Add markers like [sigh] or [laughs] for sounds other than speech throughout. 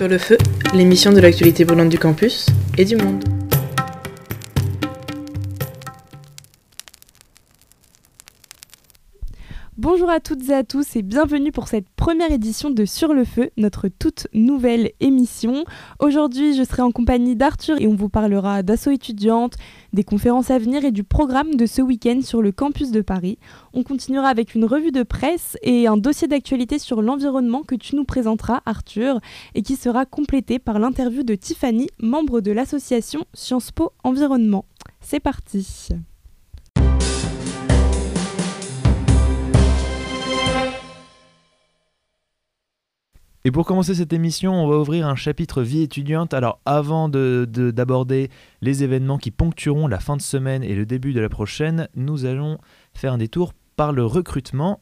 Sur le feu, l'émission de l'actualité brûlante du campus et du monde. Bonjour à toutes et à tous et bienvenue pour cette première édition de Sur le Feu, notre toute nouvelle émission. Aujourd'hui, je serai en compagnie d'Arthur et on vous parlera d'assaut étudiante, des conférences à venir et du programme de ce week-end sur le campus de Paris. On continuera avec une revue de presse et un dossier d'actualité sur l'environnement que tu nous présenteras, Arthur, et qui sera complété par l'interview de Tiffany, membre de l'association Sciences Po Environnement. C'est parti. Et pour commencer cette émission, on va ouvrir un chapitre vie étudiante. Alors avant d'aborder de, les événements qui ponctueront la fin de semaine et le début de la prochaine, nous allons faire un détour par le recrutement,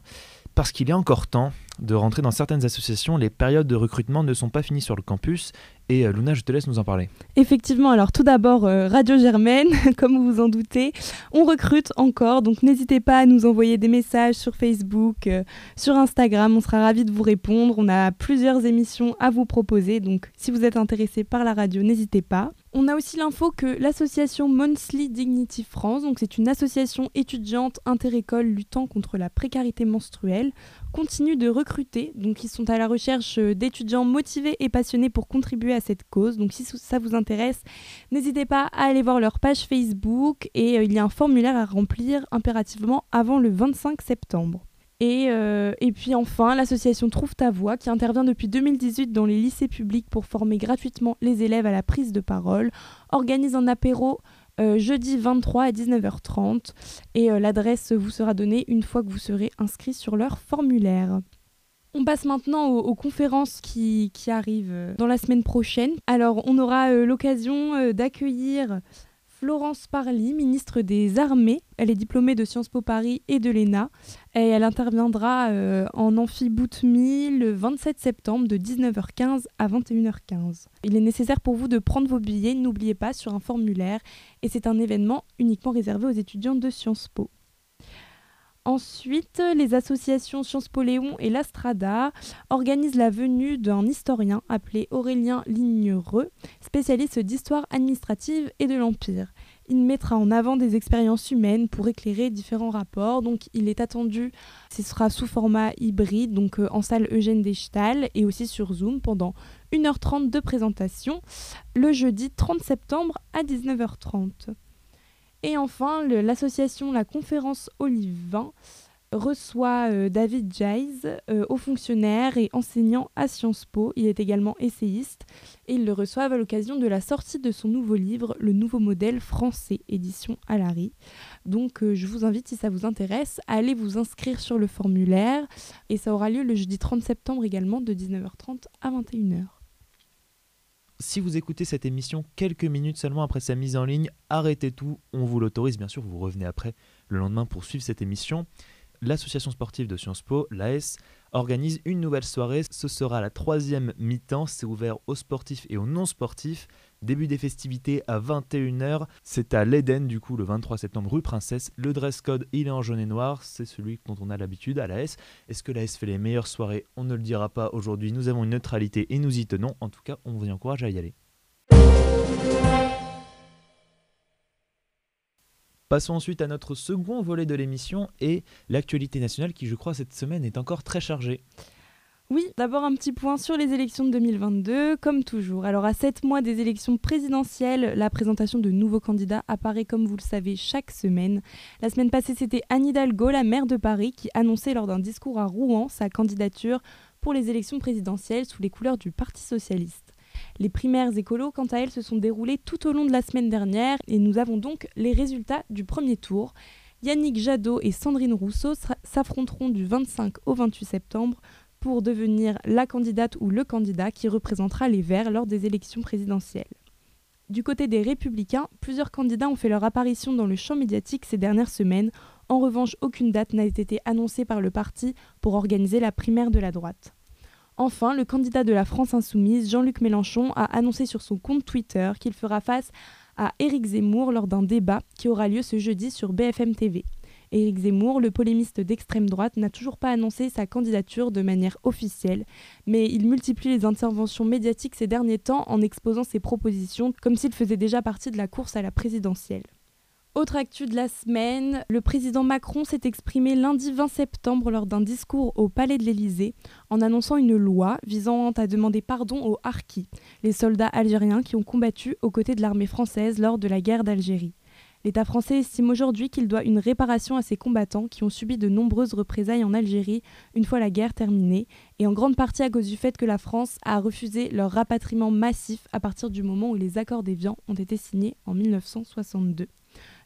parce qu'il est encore temps de rentrer dans certaines associations. Les périodes de recrutement ne sont pas finies sur le campus et euh, Luna, je te laisse nous en parler. Effectivement, alors tout d'abord, euh, Radio Germaine, [laughs] comme vous vous en doutez, on recrute encore, donc n'hésitez pas à nous envoyer des messages sur Facebook, euh, sur Instagram, on sera ravis de vous répondre. On a plusieurs émissions à vous proposer, donc si vous êtes intéressé par la radio, n'hésitez pas. On a aussi l'info que l'association Monthly Dignity France, donc c'est une association étudiante interécole luttant contre la précarité menstruelle, continue de recruter. Donc ils sont à la recherche d'étudiants motivés et passionnés pour contribuer à cette cause. Donc si ça vous intéresse, n'hésitez pas à aller voir leur page Facebook et euh, il y a un formulaire à remplir impérativement avant le 25 septembre. Et, euh, et, puis enfin, l'association Trouve ta voix, qui intervient depuis 2018 dans les lycées publics pour former gratuitement les élèves à la prise de parole, organise un apéro euh, jeudi 23 à 19h30 et l'adresse vous sera donnée une fois que vous serez inscrit sur leur formulaire. On passe maintenant aux, conférences qui, arrivent euh, dans la semaine prochaine. Alors, on aura euh, l'occasion euh, d'accueillir Florence Parly, ministre des Armées. Elle est diplômée de Sciences Po Paris et de l'ENA. Et elle interviendra en amphi-boutmi le 27 septembre de 19h15 à 21h15. Il est nécessaire pour vous de prendre vos billets, n'oubliez pas, sur un formulaire. Et c'est un événement uniquement réservé aux étudiants de Sciences Po. Ensuite, les associations Sciences Po Léon et l'Astrada organisent la venue d'un historien appelé Aurélien Lignereux, spécialiste d'histoire administrative et de l'Empire. Il mettra en avant des expériences humaines pour éclairer différents rapports. Donc, il est attendu, ce sera sous format hybride, donc euh, en salle Eugène Deschtal et aussi sur Zoom pendant 1h30 de présentation le jeudi 30 septembre à 19h30. Et enfin, l'association La Conférence Olive reçoit euh, David Jais, euh, haut fonctionnaire et enseignant à Sciences Po. Il est également essayiste et il le reçoit à l'occasion de la sortie de son nouveau livre, Le Nouveau Modèle Français, édition Alary. Donc euh, je vous invite, si ça vous intéresse, à aller vous inscrire sur le formulaire et ça aura lieu le jeudi 30 septembre également de 19h30 à 21h. Si vous écoutez cette émission quelques minutes seulement après sa mise en ligne, arrêtez tout, on vous l'autorise, bien sûr, vous revenez après le lendemain pour suivre cette émission. L'association sportive de Sciences Po, l'AS, organise une nouvelle soirée. Ce sera la troisième mi-temps. C'est ouvert aux sportifs et aux non-sportifs. Début des festivités à 21h. C'est à l'Eden, du coup, le 23 septembre, rue Princesse. Le dress code, il est en jaune et noir. C'est celui dont on a l'habitude à l'AS. Est-ce que l'AS fait les meilleures soirées? On ne le dira pas aujourd'hui. Nous avons une neutralité et nous y tenons. En tout cas, on vous encourage à y aller. Passons ensuite à notre second volet de l'émission et l'actualité nationale qui, je crois, cette semaine est encore très chargée. Oui, d'abord un petit point sur les élections de 2022, comme toujours. Alors à sept mois des élections présidentielles, la présentation de nouveaux candidats apparaît comme vous le savez chaque semaine. La semaine passée, c'était Anne Hidalgo, la maire de Paris, qui annonçait lors d'un discours à Rouen sa candidature pour les élections présidentielles sous les couleurs du Parti socialiste. Les primaires écolos, quant à elles, se sont déroulées tout au long de la semaine dernière et nous avons donc les résultats du premier tour. Yannick Jadot et Sandrine Rousseau s'affronteront du 25 au 28 septembre pour devenir la candidate ou le candidat qui représentera les Verts lors des élections présidentielles. Du côté des républicains, plusieurs candidats ont fait leur apparition dans le champ médiatique ces dernières semaines. En revanche, aucune date n'a été annoncée par le parti pour organiser la primaire de la droite. Enfin, le candidat de la France insoumise, Jean-Luc Mélenchon, a annoncé sur son compte Twitter qu'il fera face à Éric Zemmour lors d'un débat qui aura lieu ce jeudi sur BFM TV. Éric Zemmour, le polémiste d'extrême droite, n'a toujours pas annoncé sa candidature de manière officielle, mais il multiplie les interventions médiatiques ces derniers temps en exposant ses propositions comme s'il faisait déjà partie de la course à la présidentielle. Autre actu de la semaine, le président Macron s'est exprimé lundi 20 septembre lors d'un discours au Palais de l'Élysée en annonçant une loi visant à demander pardon aux Harkis, les soldats algériens qui ont combattu aux côtés de l'armée française lors de la guerre d'Algérie. L'État français estime aujourd'hui qu'il doit une réparation à ces combattants qui ont subi de nombreuses représailles en Algérie une fois la guerre terminée, et en grande partie à cause du fait que la France a refusé leur rapatriement massif à partir du moment où les accords d'Évian ont été signés en 1962.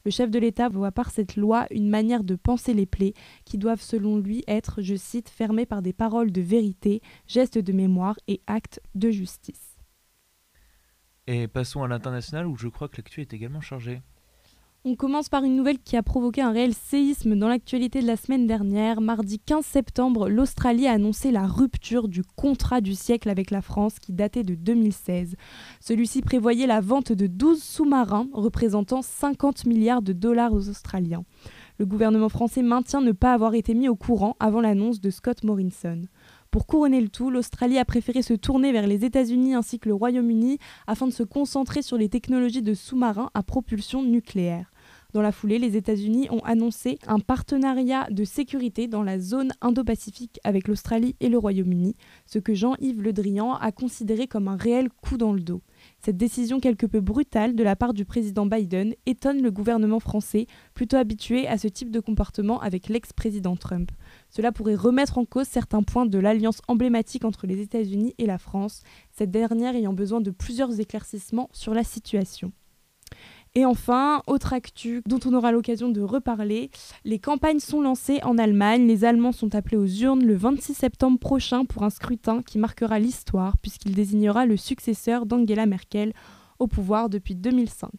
Le chef de l'État voit par cette loi une manière de penser les plaies qui doivent selon lui être, je cite, fermées par des paroles de vérité, gestes de mémoire et actes de justice. Et passons à l'international où je crois que l'actu est également chargée. On commence par une nouvelle qui a provoqué un réel séisme dans l'actualité de la semaine dernière. Mardi 15 septembre, l'Australie a annoncé la rupture du contrat du siècle avec la France qui datait de 2016. Celui-ci prévoyait la vente de 12 sous-marins représentant 50 milliards de dollars aux Australiens. Le gouvernement français maintient ne pas avoir été mis au courant avant l'annonce de Scott Morrison. Pour couronner le tout, l'Australie a préféré se tourner vers les États-Unis ainsi que le Royaume-Uni afin de se concentrer sur les technologies de sous-marins à propulsion nucléaire. Dans la foulée, les États-Unis ont annoncé un partenariat de sécurité dans la zone Indo-Pacifique avec l'Australie et le Royaume-Uni, ce que Jean-Yves Le Drian a considéré comme un réel coup dans le dos. Cette décision quelque peu brutale de la part du président Biden étonne le gouvernement français, plutôt habitué à ce type de comportement avec l'ex-président Trump. Cela pourrait remettre en cause certains points de l'alliance emblématique entre les États-Unis et la France, cette dernière ayant besoin de plusieurs éclaircissements sur la situation. Et enfin, autre actu dont on aura l'occasion de reparler, les campagnes sont lancées en Allemagne. Les Allemands sont appelés aux urnes le 26 septembre prochain pour un scrutin qui marquera l'histoire puisqu'il désignera le successeur d'Angela Merkel au pouvoir depuis 2005.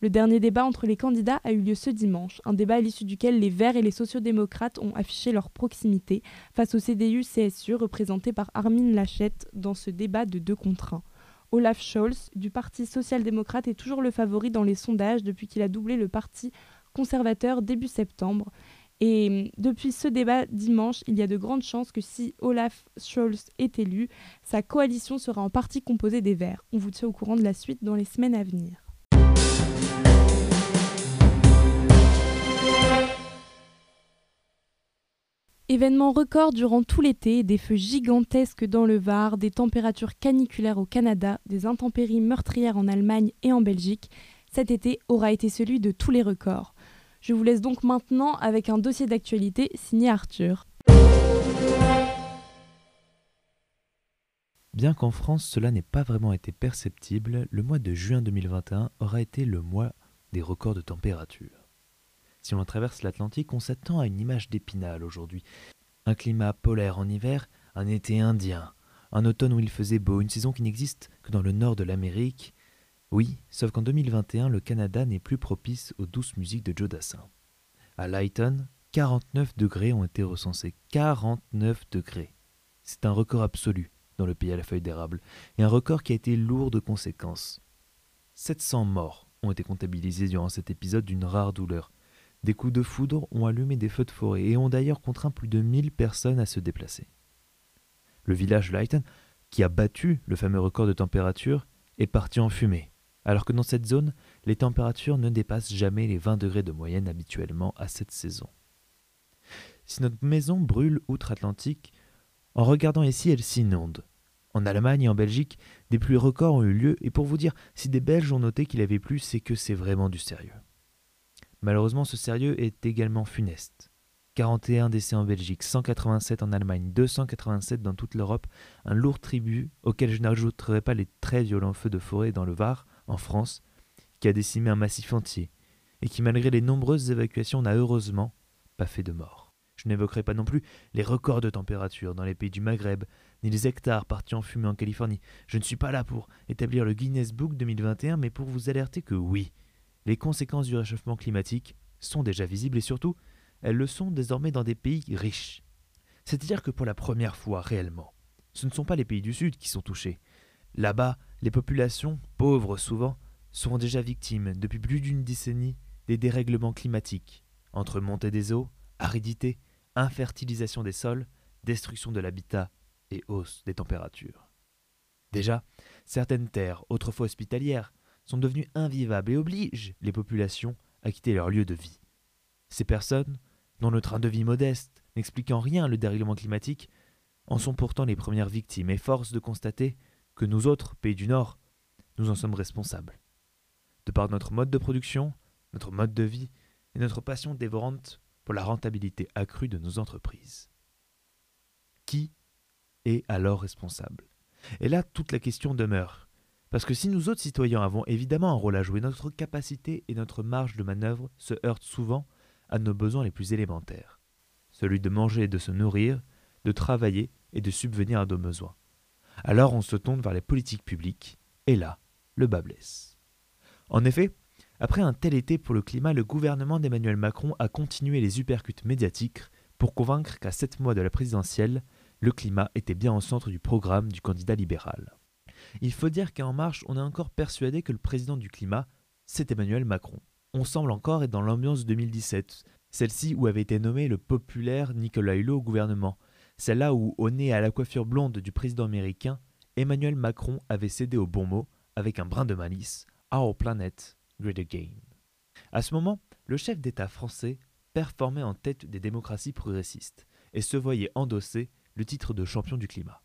Le dernier débat entre les candidats a eu lieu ce dimanche, un débat à l'issue duquel les Verts et les sociodémocrates ont affiché leur proximité face au CDU-CSU représenté par Armin Laschet dans ce débat de deux contre un. Olaf Scholz du Parti social-démocrate est toujours le favori dans les sondages depuis qu'il a doublé le Parti conservateur début septembre. Et hum, depuis ce débat dimanche, il y a de grandes chances que si Olaf Scholz est élu, sa coalition sera en partie composée des Verts. On vous tient au courant de la suite dans les semaines à venir. Événement record durant tout l'été, des feux gigantesques dans le Var, des températures caniculaires au Canada, des intempéries meurtrières en Allemagne et en Belgique, cet été aura été celui de tous les records. Je vous laisse donc maintenant avec un dossier d'actualité signé Arthur. Bien qu'en France cela n'ait pas vraiment été perceptible, le mois de juin 2021 aura été le mois des records de température. Si on traverse l'Atlantique, on s'attend à une image d'épinal aujourd'hui. Un climat polaire en hiver, un été indien, un automne où il faisait beau, une saison qui n'existe que dans le nord de l'Amérique. Oui, sauf qu'en 2021, le Canada n'est plus propice aux douces musiques de Joe Dassin. À Lighton, 49 degrés ont été recensés. 49 degrés. C'est un record absolu dans le pays à la feuille d'érable, et un record qui a été lourd de conséquences. 700 morts ont été comptabilisés durant cet épisode d'une rare douleur, des coups de foudre ont allumé des feux de forêt et ont d'ailleurs contraint plus de 1000 personnes à se déplacer. Le village Lighton, qui a battu le fameux record de température, est parti en fumée, alors que dans cette zone, les températures ne dépassent jamais les 20 degrés de moyenne habituellement à cette saison. Si notre maison brûle outre-Atlantique, en regardant ici, elle s'inonde. En Allemagne et en Belgique, des pluies records ont eu lieu, et pour vous dire, si des Belges ont noté qu'il avait plu, c'est que c'est vraiment du sérieux. Malheureusement, ce sérieux est également funeste. 41 décès en Belgique, 187 en Allemagne, 287 dans toute l'Europe, un lourd tribut auquel je n'ajouterai pas les très violents feux de forêt dans le Var, en France, qui a décimé un massif entier, et qui malgré les nombreuses évacuations n'a heureusement pas fait de mort. Je n'évoquerai pas non plus les records de température dans les pays du Maghreb, ni les hectares partis en fumée en Californie. Je ne suis pas là pour établir le Guinness Book 2021, mais pour vous alerter que oui, les conséquences du réchauffement climatique sont déjà visibles et surtout, elles le sont désormais dans des pays riches. C'est-à-dire que pour la première fois réellement, ce ne sont pas les pays du Sud qui sont touchés. Là-bas, les populations, pauvres souvent, seront déjà victimes depuis plus d'une décennie des dérèglements climatiques, entre montée des eaux, aridité, infertilisation des sols, destruction de l'habitat et hausse des températures. Déjà, certaines terres, autrefois hospitalières, sont devenues invivables et obligent les populations à quitter leur lieu de vie. Ces personnes, dont le train de vie modeste n'explique en rien le dérèglement climatique, en sont pourtant les premières victimes et force de constater que nous autres, pays du Nord, nous en sommes responsables. De par notre mode de production, notre mode de vie et notre passion dévorante pour la rentabilité accrue de nos entreprises. Qui est alors responsable? Et là, toute la question demeure. Parce que si nous autres citoyens avons évidemment un rôle à jouer, notre capacité et notre marge de manœuvre se heurtent souvent à nos besoins les plus élémentaires. Celui de manger et de se nourrir, de travailler et de subvenir à nos besoins. Alors on se tourne vers les politiques publiques, et là, le bas blesse. En effet, après un tel été pour le climat, le gouvernement d'Emmanuel Macron a continué les uppercuts médiatiques pour convaincre qu'à sept mois de la présidentielle, le climat était bien au centre du programme du candidat libéral. Il faut dire qu'en marche, on est encore persuadé que le président du climat, c'est Emmanuel Macron. On semble encore être dans l'ambiance 2017, celle-ci où avait été nommé le populaire Nicolas Hulot au gouvernement, celle-là où, au nez à la coiffure blonde du président américain, Emmanuel Macron avait cédé au bon mot, avec un brin de malice, Our planet, great again. À ce moment, le chef d'État français performait en tête des démocraties progressistes et se voyait endosser le titre de champion du climat.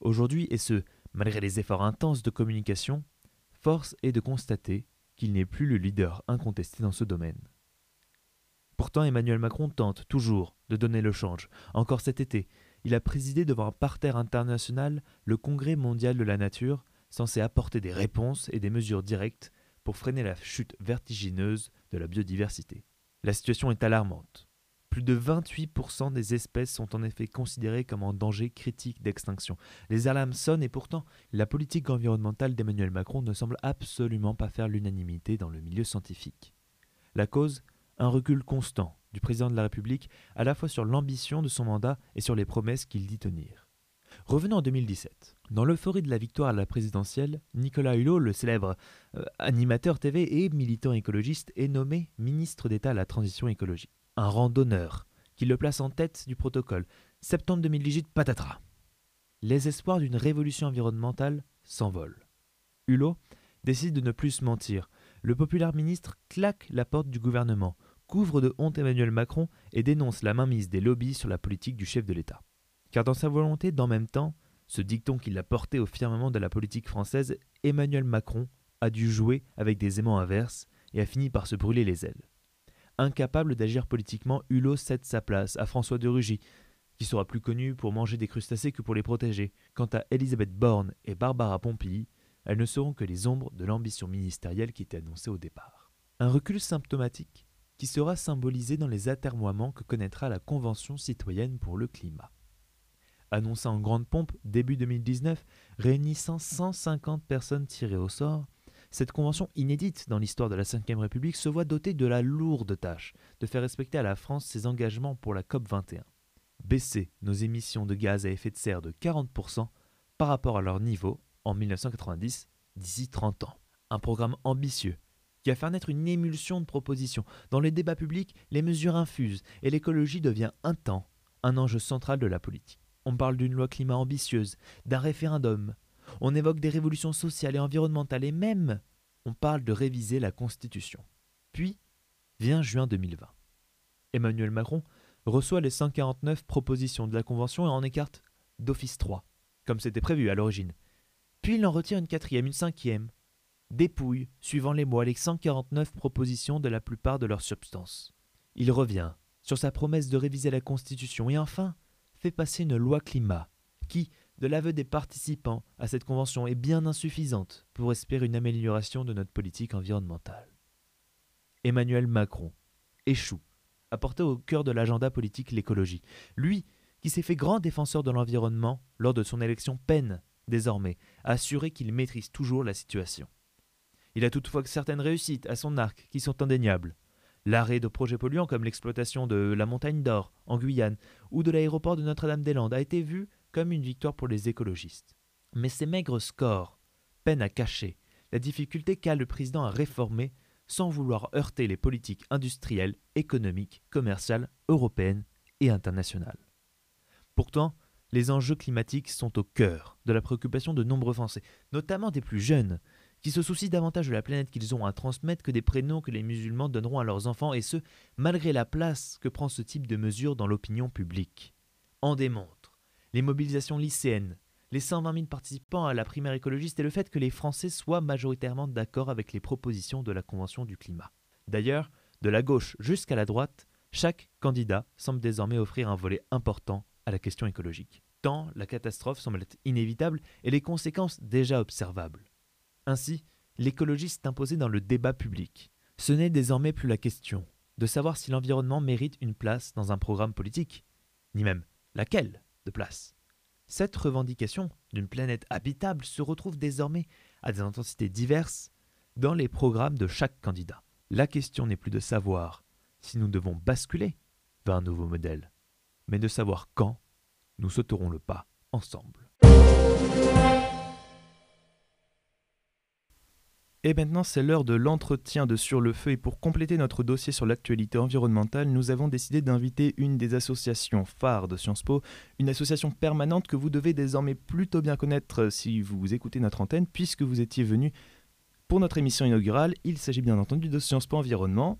Aujourd'hui, et ce, malgré les efforts intenses de communication, force est de constater qu'il n'est plus le leader incontesté dans ce domaine. Pourtant, Emmanuel Macron tente toujours de donner le change. Encore cet été, il a présidé devant un parterre international le Congrès mondial de la nature, censé apporter des réponses et des mesures directes pour freiner la chute vertigineuse de la biodiversité. La situation est alarmante. Plus de 28% des espèces sont en effet considérées comme en danger critique d'extinction. Les alarmes sonnent et pourtant, la politique environnementale d'Emmanuel Macron ne semble absolument pas faire l'unanimité dans le milieu scientifique. La cause un recul constant du président de la République à la fois sur l'ambition de son mandat et sur les promesses qu'il dit tenir. Revenons en 2017. Dans l'euphorie de la victoire à la présidentielle, Nicolas Hulot, le célèbre euh, animateur TV et militant écologiste, est nommé ministre d'État à la transition écologique. Un rang d'honneur qui le place en tête du protocole. Septembre 2018, patatras. Les espoirs d'une révolution environnementale s'envolent. Hulot décide de ne plus se mentir. Le populaire ministre claque la porte du gouvernement, couvre de honte Emmanuel Macron et dénonce la mainmise des lobbies sur la politique du chef de l'État. Car dans sa volonté d'en même temps, ce dicton qui l'a porté au firmament de la politique française, Emmanuel Macron a dû jouer avec des aimants inverses et a fini par se brûler les ailes. Incapable d'agir politiquement, Hulot cède sa place à François de Rugy, qui sera plus connu pour manger des crustacés que pour les protéger. Quant à Elisabeth Borne et Barbara Pompili, elles ne seront que les ombres de l'ambition ministérielle qui était annoncée au départ. Un recul symptomatique qui sera symbolisé dans les atermoiements que connaîtra la Convention citoyenne pour le climat. Annoncée en grande pompe début 2019, réunissant 150 personnes tirées au sort, cette convention inédite dans l'histoire de la Ve République se voit dotée de la lourde tâche de faire respecter à la France ses engagements pour la COP 21. Baisser nos émissions de gaz à effet de serre de 40% par rapport à leur niveau en 1990 d'ici 30 ans. Un programme ambitieux qui a fait naître une émulsion de propositions. Dans les débats publics, les mesures infusent et l'écologie devient un temps, un enjeu central de la politique. On parle d'une loi climat ambitieuse, d'un référendum, on évoque des révolutions sociales et environnementales et même on parle de réviser la Constitution. Puis vient juin 2020. Emmanuel Macron reçoit les 149 propositions de la Convention et en écarte d'office 3, comme c'était prévu à l'origine. Puis il en retire une quatrième, une cinquième, dépouille, suivant les mois, les 149 propositions de la plupart de leurs substances. Il revient sur sa promesse de réviser la Constitution et enfin fait passer une loi climat qui, de l'aveu des participants à cette convention, est bien insuffisante pour espérer une amélioration de notre politique environnementale. Emmanuel Macron échoue à porter au cœur de l'agenda politique l'écologie. Lui, qui s'est fait grand défenseur de l'environnement lors de son élection, peine désormais à assurer qu'il maîtrise toujours la situation. Il a toutefois certaines réussites à son arc qui sont indéniables. L'arrêt de projets polluants comme l'exploitation de la montagne d'or en Guyane ou de l'aéroport de Notre-Dame-des-Landes a été vu comme une victoire pour les écologistes. Mais ces maigres scores peinent à cacher la difficulté qu'a le président à réformer sans vouloir heurter les politiques industrielles, économiques, commerciales, européennes et internationales. Pourtant, les enjeux climatiques sont au cœur de la préoccupation de nombreux Français, notamment des plus jeunes, qui se soucient davantage de la planète qu'ils ont à transmettre que des prénoms que les musulmans donneront à leurs enfants, et ce, malgré la place que prend ce type de mesure dans l'opinion publique. En démontrent les mobilisations lycéennes, les 120 000 participants à la primaire écologiste et le fait que les Français soient majoritairement d'accord avec les propositions de la Convention du climat. D'ailleurs, de la gauche jusqu'à la droite, chaque candidat semble désormais offrir un volet important à la question écologique, tant la catastrophe semble être inévitable et les conséquences déjà observables. Ainsi, l'écologie s'est dans le débat public. Ce n'est désormais plus la question de savoir si l'environnement mérite une place dans un programme politique, ni même laquelle de place. Cette revendication d'une planète habitable se retrouve désormais à des intensités diverses dans les programmes de chaque candidat. La question n'est plus de savoir si nous devons basculer vers un nouveau modèle, mais de savoir quand nous sauterons le pas ensemble. Et maintenant, c'est l'heure de l'entretien de Sur le Feu. Et pour compléter notre dossier sur l'actualité environnementale, nous avons décidé d'inviter une des associations phares de Sciences Po, une association permanente que vous devez désormais plutôt bien connaître si vous écoutez notre antenne, puisque vous étiez venu pour notre émission inaugurale. Il s'agit bien entendu de Sciences Po Environnement.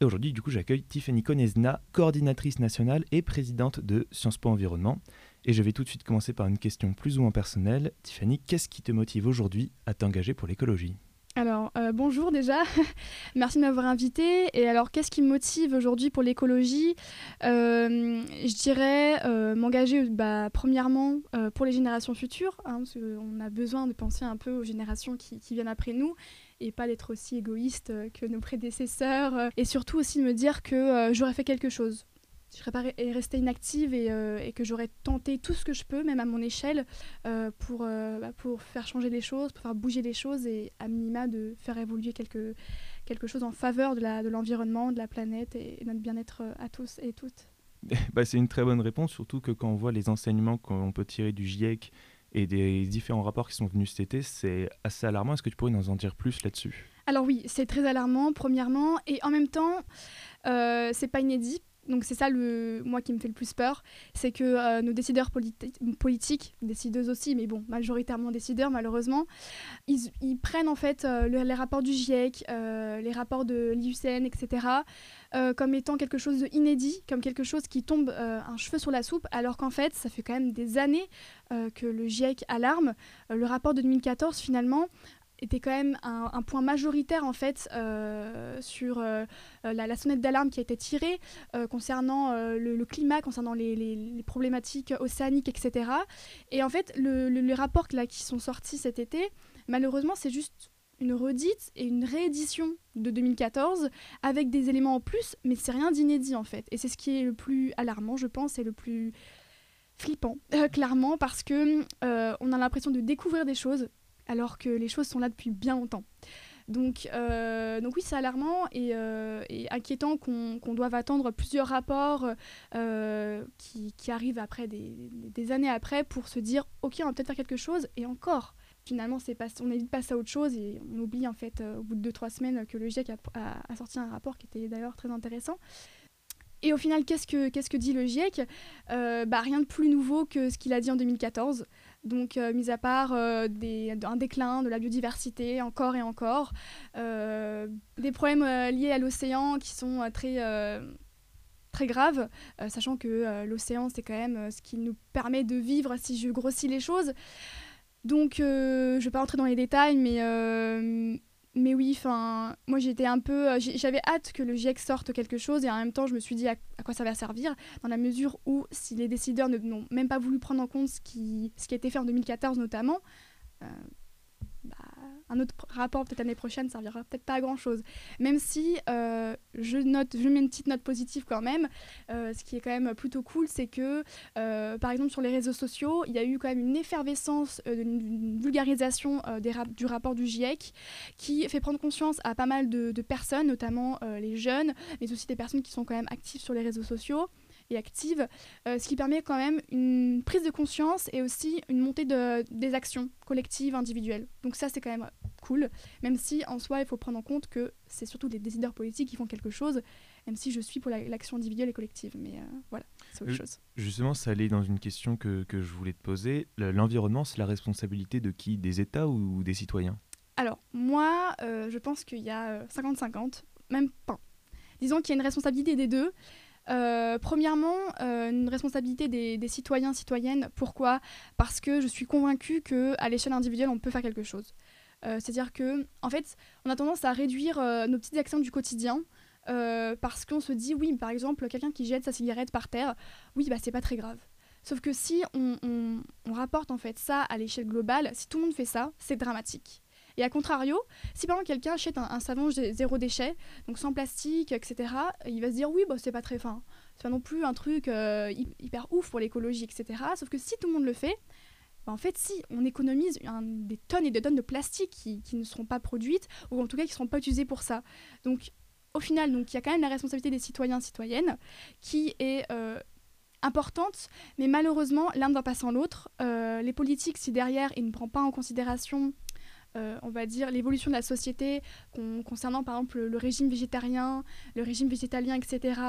Et aujourd'hui, du coup, j'accueille Tiffany Konezna, coordinatrice nationale et présidente de Sciences Po Environnement. Et je vais tout de suite commencer par une question plus ou moins personnelle. Tiffany, qu'est-ce qui te motive aujourd'hui à t'engager pour l'écologie? Alors, euh, bonjour déjà. [laughs] Merci de m'avoir invité. Et alors, qu'est-ce qui me motive aujourd'hui pour l'écologie? Euh, Je dirais euh, m'engager, bah, premièrement, pour les générations futures. Hein, parce qu'on a besoin de penser un peu aux générations qui, qui viennent après nous et pas d'être aussi égoïste que nos prédécesseurs. Et surtout aussi de me dire que j'aurais fait quelque chose je serais pas restée inactive et, euh, et que j'aurais tenté tout ce que je peux, même à mon échelle, euh, pour, euh, bah, pour faire changer les choses, pour faire bouger les choses et à minima de faire évoluer quelque, quelque chose en faveur de l'environnement, de, de, la planète et, notre bien-être à tous et toutes. [laughs] Bah, C'est une très bonne réponse, surtout que quand on voit les enseignements qu'on peut tirer du GIEC et des différents rapports qui sont venus cet été, c'est assez alarmant. Est-ce que tu pourrais nous en dire plus là-dessus? Alors oui, c'est très alarmant, premièrement, et en même temps, euh, c'est pas inédit donc c'est ça le moi qui me fait le plus peur, c'est que euh, nos décideurs politiques, décideuses aussi, mais bon, majoritairement décideurs malheureusement, ils, prennent en fait euh, les rapports du GIEC, euh, les rapports de l'IUCN, etc., comme étant quelque chose d'inédit, comme quelque chose qui tombe un cheveu sur la soupe, alors qu'en fait, ça fait quand même des années que le GIEC alarme. le rapport de 2014, finalement, était quand même un, point majoritaire en fait euh, sur euh, la, sonnette d'alarme qui a été tirée euh, concernant le, climat, concernant les, problématiques océaniques, etc. Et en fait, le, les rapports là, qui sont sortis cet été, malheureusement, c'est juste une redite et une réédition de 2014 avec des éléments en plus, mais c'est rien d'inédit en fait. Et c'est ce qui est le plus alarmant, je pense, et le plus flippant, clairement, parce que on a l'impression de découvrir des choses alors que les choses sont là depuis bien longtemps. Donc, euh, donc oui, c'est alarmant et, euh, inquiétant qu'on doive attendre plusieurs rapports euh, qui, arrivent après des, années après pour se dire ok, on va peut-être faire quelque chose et encore. Finalement, pas, on évite passer à autre chose et on oublie en fait au bout de 2-3 semaines que le GIEC a, sorti un rapport qui était d'ailleurs très intéressant. Et au final, qu'est-ce que, qu'est-ce que dit le GIEC? Bah, Rien de plus nouveau que ce qu'il a dit en 2014. Donc, euh, mis à part euh, un déclin de la biodiversité, encore et encore, euh, des problèmes liés à l'océan qui sont très, très graves, sachant que l'océan, c'est quand même ce qui nous permet de vivre si je grossis les choses. Donc, je ne vais pas rentrer dans les détails, mais mais oui, enfin, moi j'étais un peu, euh, j'avais hâte que le GIEC sorte quelque chose et en même temps je me suis dit à, quoi ça va servir dans la mesure où si les décideurs n'ont même pas voulu prendre en compte ce qui, ce qui a été fait en 2014 notamment, euh, un autre rapport peut-être l'année prochaine servira peut-être pas à grand chose. Même si euh, je note, je mets une petite note positive quand même. Euh, ce qui est quand même plutôt cool, c'est que euh, par exemple sur les réseaux sociaux, il y a eu quand même une effervescence, une vulgarisation des du rapport du GIEC qui fait prendre conscience à pas mal de, de personnes, notamment les jeunes, mais aussi des personnes qui sont quand même actives sur les réseaux sociaux et active, ce qui permet quand même une prise de conscience et aussi une montée de, des actions collectives, individuelles. Donc ça, c'est quand même cool, même si en soi, il faut prendre en compte que c'est surtout des décideurs politiques qui font quelque chose, même si je suis pour l'action individuelle et collective. Mais voilà, c'est autre chose. Justement, ça allait dans une question que, que je voulais te poser. L'environnement, c'est la responsabilité de qui? Des États ou des citoyens? Alors, moi, euh, je pense qu'il y a 50-50, euh, même pas. Disons qu'il y a une responsabilité des deux. Euh, premièrement, une responsabilité des, citoyens, citoyennes. Pourquoi? Parce que je suis convaincue qu'à l'échelle individuelle, on peut faire quelque chose. C'est-à-dire que, en fait, on a tendance à réduire nos petites actions du quotidien parce qu'on se dit, oui, par exemple, quelqu'un qui jette sa cigarette par terre, oui, bah c'est pas très grave. Sauf que si on, on rapporte en fait ça à l'échelle globale, si tout le monde fait ça, c'est dramatique. Et à contrario, si par exemple quelqu'un achète un, savon zéro déchet, donc sans plastique, etc., il va se dire oui, bah, c'est pas très fin. C'est pas non plus un truc euh, hyper ouf pour l'écologie, etc. Sauf que si tout le monde le fait, bah, en fait, si on économise des tonnes et des tonnes de plastique qui, ne seront pas produites, ou en tout cas qui ne seront pas utilisées pour ça. Donc, au final, il y a quand même la responsabilité des citoyens citoyennes qui est euh, importante, mais malheureusement, l'un ne va pas sans l'autre. Euh, les politiques, si derrière, ils ne prennent pas en considération euh, on va dire, l'évolution de la société concernant par exemple le, régime végétarien, le régime végétalien, etc.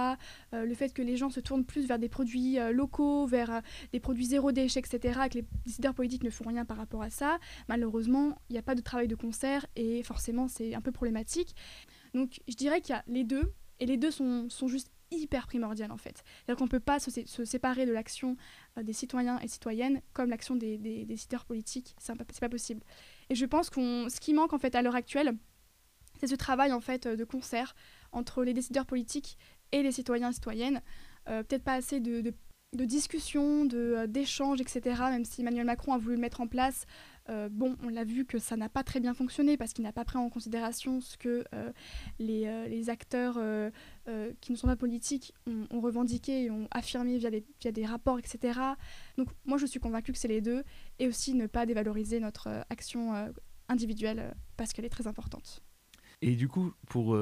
Euh, le fait que les gens se tournent plus vers des produits euh, locaux, vers des produits zéro déchet, etc. Et que les décideurs politiques ne font rien par rapport à ça. Malheureusement, il n'y a pas de travail de concert et forcément c'est un peu problématique. Donc je dirais qu'il y a les deux et les deux sont, sont juste hyper primordiales en fait. C'est-à-dire qu'on ne peut pas se, séparer de l'action des citoyens et citoyennes comme l'action des, des, décideurs politiques. C'est pas, pas possible. Et je pense qu'on, ce qui manque en fait à l'heure actuelle, c'est ce travail en fait de concert entre les décideurs politiques et les citoyens et citoyennes. Euh, peut-être pas assez de, discussions, euh, d'échanges, etc. Même si Emmanuel Macron a voulu le mettre en place, euh, bon, on l'a vu que ça n'a pas très bien fonctionné parce qu'il n'a pas pris en considération ce que les, les, acteurs qui ne sont pas politiques ont, revendiqué et ont affirmé via des, via des rapports, etc. Donc moi, je suis convaincue que c'est les deux et aussi ne pas dévaloriser notre action individuelle parce qu'elle est très importante. Et du coup, pour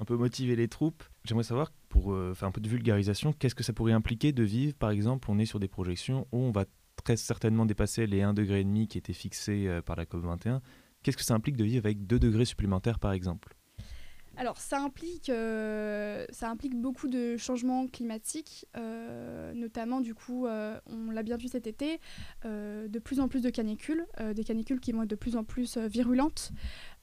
un peu motiver les troupes, j'aimerais savoir pour euh, faire un peu de vulgarisation, qu'est-ce que ça pourrait impliquer de vivre, par exemple, on est sur des projections où on va très certainement dépasser les 1,5 degré qui étaient fixés euh, par la COP21. Qu'est-ce que ça implique de vivre avec 2 degrés supplémentaires, par exemple? Alors ça implique, euh, ça implique beaucoup de changements climatiques, notamment du coup, on l'a bien vu cet été, de plus en plus de canicules, des canicules qui vont être de plus en plus virulentes.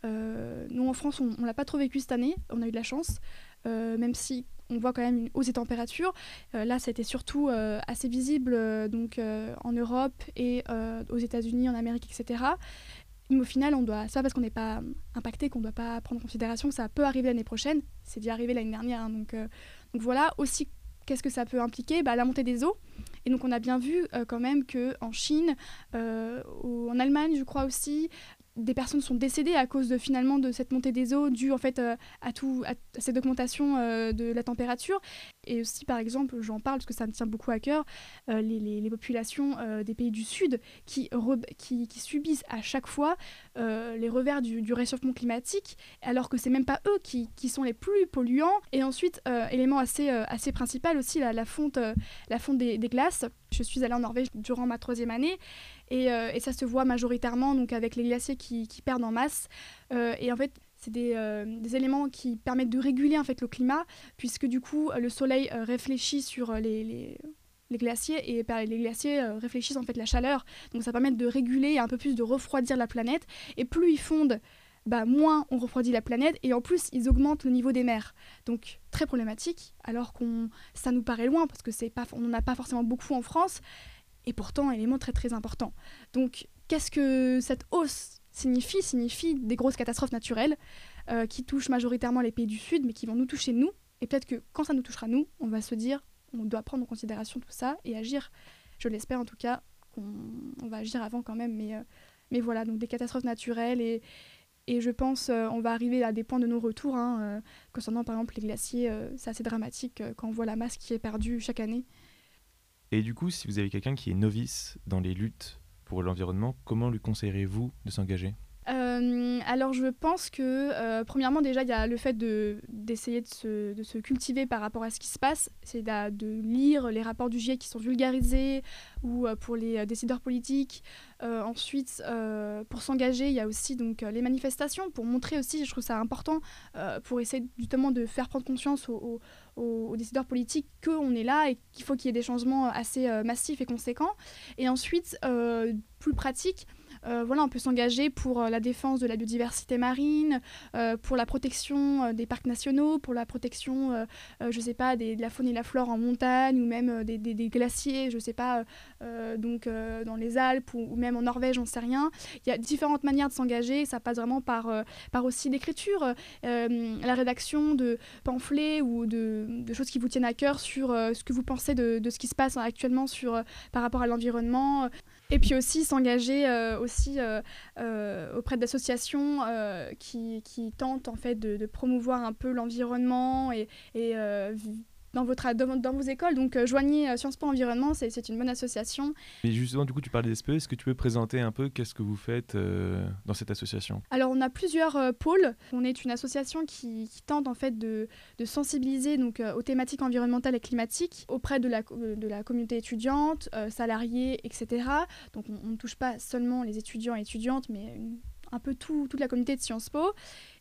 nous en France, on ne l'a pas trop vécu cette année, on a eu de la chance, même si on voit quand même une hausse des températures. Euh, là, c'était surtout euh, assez visible euh, donc, en Europe et aux États-Unis, en Amérique, etc. Mais au final, on doit, pas parce qu'on n'est pas impacté qu'on ne doit pas prendre en considération que ça peut arriver l'année prochaine. C'est déjà arrivé l'année dernière. Hein, donc, donc voilà, aussi, qu'est-ce que ça peut impliquer? Bah, La montée des eaux. Et donc on a bien vu quand même qu'en Chine, ou en Allemagne je crois aussi, des personnes sont décédées à cause de finalement de cette montée des eaux due en fait euh, à tout à, cette augmentation euh, de la température. Et aussi par exemple j'en parle parce que ça me tient beaucoup à cœur euh, les, les, populations des pays du sud qui, qui, subissent à chaque fois les revers du, réchauffement climatique alors que c'est même pas eux qui, qui, sont les plus polluants. Et ensuite élément assez assez principal aussi la, la fonte la fonte des glaces. Je suis allée en Norvège durant ma troisième année euh, et, ça se voit majoritairement donc avec les glaciers qui, perdent en masse. Euh, et en fait, c'est euh, des, éléments qui permettent de réguler en fait le climat, puisque du coup le soleil réfléchit sur les, glaciers et les glaciers réfléchissent en fait la chaleur. Donc ça permet de réguler un peu plus de refroidir la planète. Et plus ils fondent, bah, moins on refroidit la planète et en plus ils augmentent le niveau des mers. Donc très problématique, alors qu'on ça nous paraît loin parce que c'est pas on n'en a pas forcément beaucoup en France et pourtant élément très très important. Donc qu'est-ce que cette hausse signifie? Signifie des grosses catastrophes naturelles euh, qui touchent majoritairement les pays du Sud, mais qui vont nous toucher nous. Et peut-être que quand ça nous touchera nous, on va se dire, on doit prendre en considération tout ça et agir. Je l'espère en tout cas qu'on va agir avant quand même, mais, euh, mais voilà, donc des catastrophes naturelles et, et je pense euh, on va arriver à des points de non-retour. Hein, concernant par exemple les glaciers, c'est assez dramatique quand on voit la masse qui est perdue chaque année. Et du coup, si vous avez quelqu'un qui est novice dans les luttes pour l'environnement, comment lui conseillerez-vous de s'engager? Euh, alors je pense que euh, premièrement déjà il y a le fait d'essayer de, se, cultiver par rapport à ce qui se passe, c'est de, lire les rapports du GIEC qui sont vulgarisés ou euh, pour les décideurs politiques. ensuite pour s'engager il y a aussi donc les manifestations pour montrer aussi je trouve ça important pour essayer justement de faire prendre conscience aux, aux, aux décideurs politiques qu'on est là et qu'il faut qu'il y ait des changements assez massifs et conséquents. Et ensuite plus pratique euh, voilà, on peut s'engager pour euh, la défense de la biodiversité marine, euh, pour la protection des parcs nationaux, pour la protection, je sais pas, de la faune et la flore en montagne ou même des, glaciers, je sais pas, donc dans les Alpes ou, même en Norvège, j'en sais rien. Il y a différentes manières de s'engager, ça passe vraiment par, par aussi l'écriture, la rédaction de pamphlets ou de, choses qui vous tiennent à cœur sur ce que vous pensez de, de, ce qui se passe actuellement sur, par rapport à l'environnement. Et puis aussi s'engager euh, aussi euh, euh, auprès d'associations qui, qui, tentent en fait de, promouvoir un peu l'environnement et dans, votre, dans, vos écoles. Donc, euh, joignez euh, Sciences Po Environnement, c'est une bonne association. Et justement, du coup, tu parlais d'SPE. Est-ce que tu peux présenter un peu qu'est-ce que vous faites euh, dans cette association? Alors, on a plusieurs pôles. On est une association qui, tente en fait de, de sensibiliser donc, aux thématiques environnementales et climatiques auprès de la, de la communauté étudiante, salariée, etc. Donc, on ne touche pas seulement les étudiants et étudiantes, mais une un peu tout, toute la communauté de Sciences Po.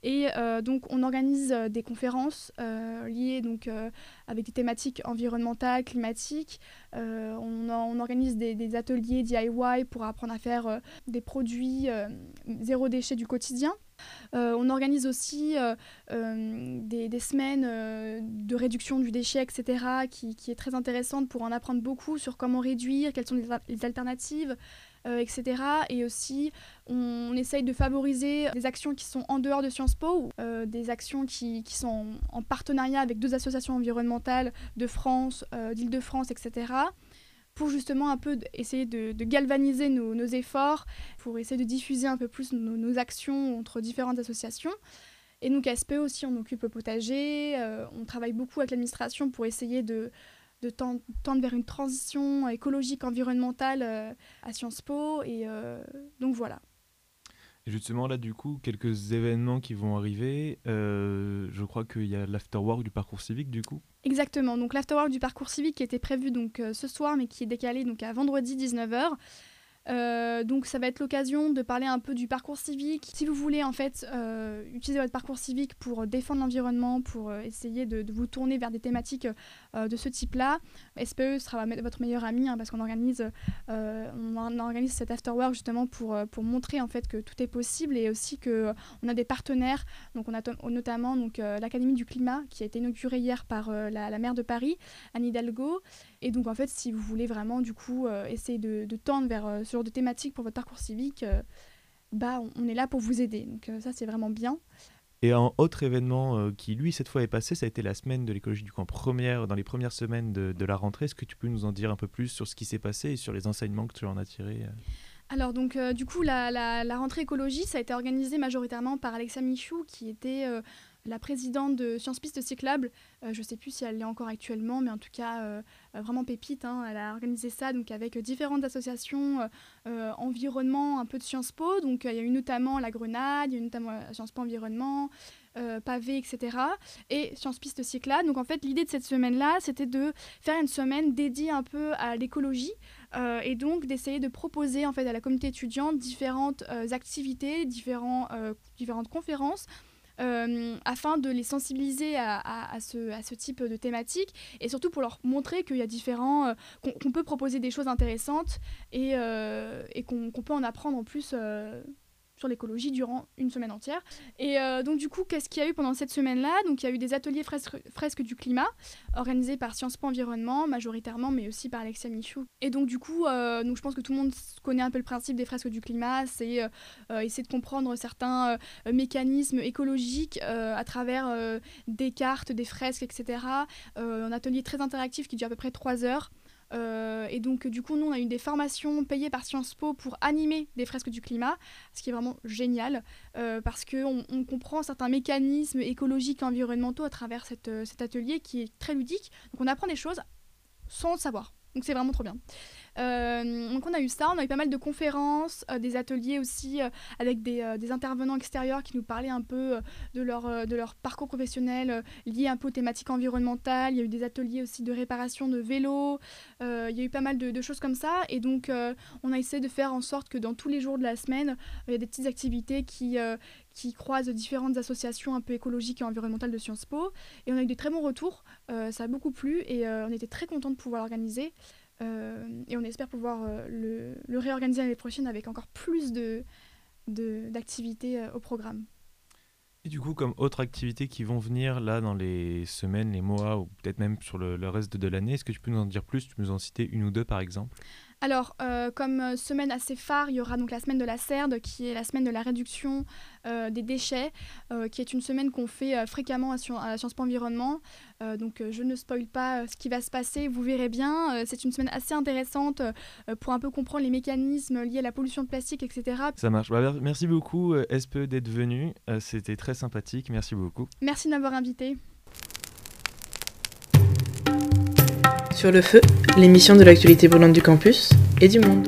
Et euh, donc, on organise euh, des conférences euh, liées donc, avec des thématiques environnementales, climatiques. On, organise des, ateliers DIY pour apprendre à faire des produits zéro déchet du quotidien. on organise aussi des, semaines de réduction du déchet, etc., qui, est très intéressante pour en apprendre beaucoup sur comment réduire, quelles sont les alternatives, euh, etc. Et aussi, on, essaye de favoriser des actions qui sont en dehors de Sciences Po, euh, des actions qui, qui, sont en partenariat avec deux associations environnementales de France, euh, d'Île-de-France, etc pour justement un peu essayer de, galvaniser nos, efforts, pour essayer de diffuser un peu plus nos, actions entre différentes associations. Et donc SPE aussi, on occupe le potager, on travaille beaucoup avec l'administration pour essayer de, de tendre, vers une transition écologique, environnementale euh, à Sciences Po. Et euh, donc voilà. Et justement, là, du coup, quelques événements qui vont arriver. Euh, je crois qu'il y a l'afterwork du parcours civique, du coup. Exactement. Donc, l'afterwork du parcours civique qui était prévu donc, ce soir, mais qui est décalé donc, à vendredi 19h. Euh, donc ça va être l'occasion de parler un peu du parcours civique. Si vous voulez en fait euh, utiliser votre parcours civique pour défendre l'environnement, pour euh, essayer de, vous tourner vers des thématiques de ce type-là, SPE sera votre meilleur ami hein, parce qu'on organise, on organise cet afterwork justement pour, pour montrer en fait que tout est possible et aussi que on a des partenaires. Donc on a notamment donc l'Académie du climat qui a été inaugurée hier par la, maire de Paris, Anne Hidalgo. Et donc en fait si vous voulez vraiment du coup essayer de, de tendre vers ce de thématiques pour votre parcours civique, euh, bah, on, est là pour vous aider. Donc euh, ça, c'est vraiment bien. Et un autre événement euh, qui, lui, cette fois est passé, ça a été la semaine de l'écologie du camp, première, dans les premières semaines de, la rentrée. Est-ce que tu peux nous en dire un peu plus sur ce qui s'est passé et sur les enseignements que tu en as tirés alors donc du coup la, la, rentrée écologie ça a été organisé majoritairement par Alexia Michou qui était la présidente de Sciences Pistes Cyclables. Euh, je ne sais plus si elle l'est encore actuellement, mais en tout cas, euh, euh, vraiment pépite. Hein. elle a organisé ça donc, avec différentes associations environnement, un peu de Sciences Po. Donc, il y a eu notamment la Grenade, il y a eu notamment Sciences Po Environnement, Pavé, etc. Et Sciences Pistes Cyclables. Donc, en fait, l'idée de cette semaine-là, c'était de faire une semaine dédiée un peu à l'écologie. et donc d'essayer de proposer en fait à la communauté étudiante différentes activités, différents, différentes conférences euh, afin de les sensibiliser à, ce, type de thématique et surtout pour leur montrer qu'il y a différents, euh, qu'on peut proposer des choses intéressantes et, euh, qu'on peut en apprendre en plus sur l'écologie durant une semaine entière. Et euh, donc du coup, qu'est-ce qu'il y a eu pendant cette semaine-là? Donc il y a eu des ateliers fresques, du climat organisés par Sciences Po Environnement majoritairement, mais aussi par Alexia Michou. Et donc du coup, euh, donc, je pense que tout le monde connaît un peu le principe des fresques du climat, c'est euh, essayer de comprendre certains mécanismes écologiques à travers des cartes, des fresques, etc. un atelier très interactif qui dure à peu près trois heures. Euh, et donc, du coup, nous, on a eu des formations payées par Sciences Po pour animer des fresques du climat, ce qui est vraiment génial, euh, parce qu'on on comprend certains mécanismes écologiques et environnementaux à travers cette, euh, cet atelier qui est très ludique. Donc, on apprend des choses sans le savoir. Donc, c'est vraiment trop bien. Donc on a eu ça, on a eu pas mal de conférences, des ateliers aussi avec des, intervenants extérieurs qui nous parlaient un peu de, leur, de leur parcours professionnel lié un peu aux thématiques environnementales. Il y a eu des ateliers aussi de réparation de vélos, il y a eu pas mal de, choses comme ça. Et donc on a essayé de faire en sorte que dans tous les jours de la semaine, il y a des petites activités qui, qui croisent différentes associations un peu écologiques et environnementales de Sciences Po. Et on a eu des très bons retours, euh, ça a beaucoup plu et euh, on était très contents de pouvoir l'organiser. Euh, et on espère pouvoir le, le, réorganiser l'année prochaine avec encore plus d'activités de, au programme. Et du coup, comme autres activités qui vont venir là dans les semaines, les mois ou peut-être même sur le, le reste de l'année, est-ce que tu peux nous en dire plus? Tu peux nous en citer une ou deux par exemple? Alors, euh, comme euh, semaine assez phare, il y aura donc la semaine de la CERD, qui est la semaine de la réduction euh, des déchets, qui est une semaine qu'on fait fréquemment à, Sciences Po Environnement. donc, je ne spoil pas ce qui va se passer, vous verrez bien. c'est une semaine assez intéressante pour un peu comprendre les mécanismes liés à la pollution de plastique, etc. Ça marche. Bah, merci beaucoup, SPE, d'être venu. C'était très sympathique. Merci beaucoup. Merci de m'avoir invité. Sur le feu, l'émission de l'actualité brûlante du campus et du monde.